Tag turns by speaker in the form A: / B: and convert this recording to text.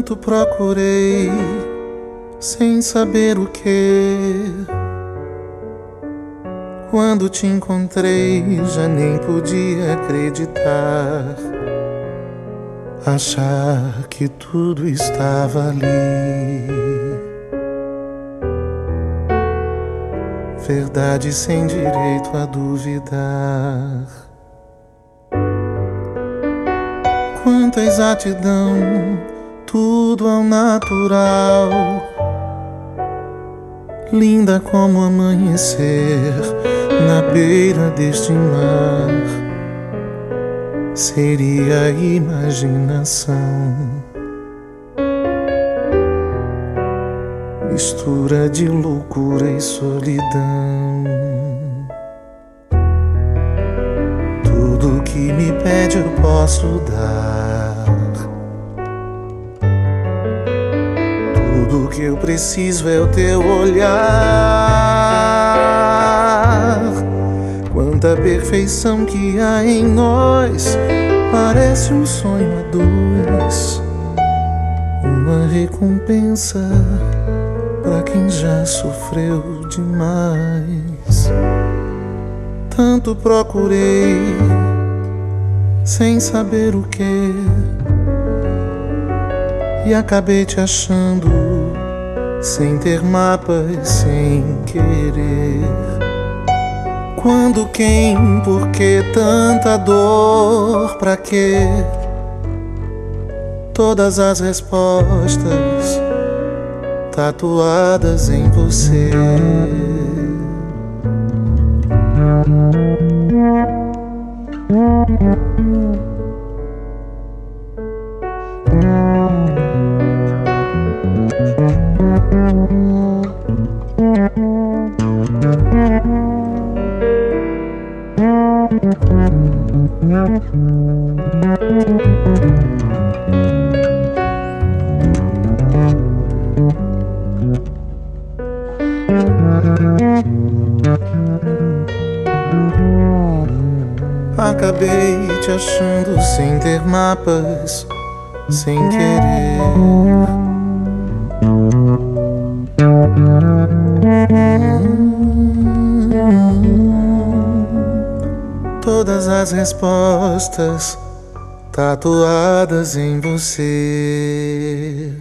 A: Tanto procurei sem saber o que. Quando te encontrei, já nem podia acreditar. Achar que tudo estava ali. Verdade sem direito a duvidar. Quanta exatidão, tudo ao natural. Linda como amanhecer na beira deste mar. Seria imaginação. Mistura de loucura e solidão. Tudo que me pede eu posso dar. Tudo que eu preciso é o teu olhar. Quanta perfeição que há em nós, parece um sonho a dois. Uma recompensa para quem já sofreu demais. Tanto procurei sem saber o que, e acabei te achando sem ter mapas, sem querer. Quando, quem, por que tanta dor? Pra quê? Todas as respostas tatuadas em você. Acabei te achando sem ter mapas, sem querer. Todas as respostas tatuadas em você.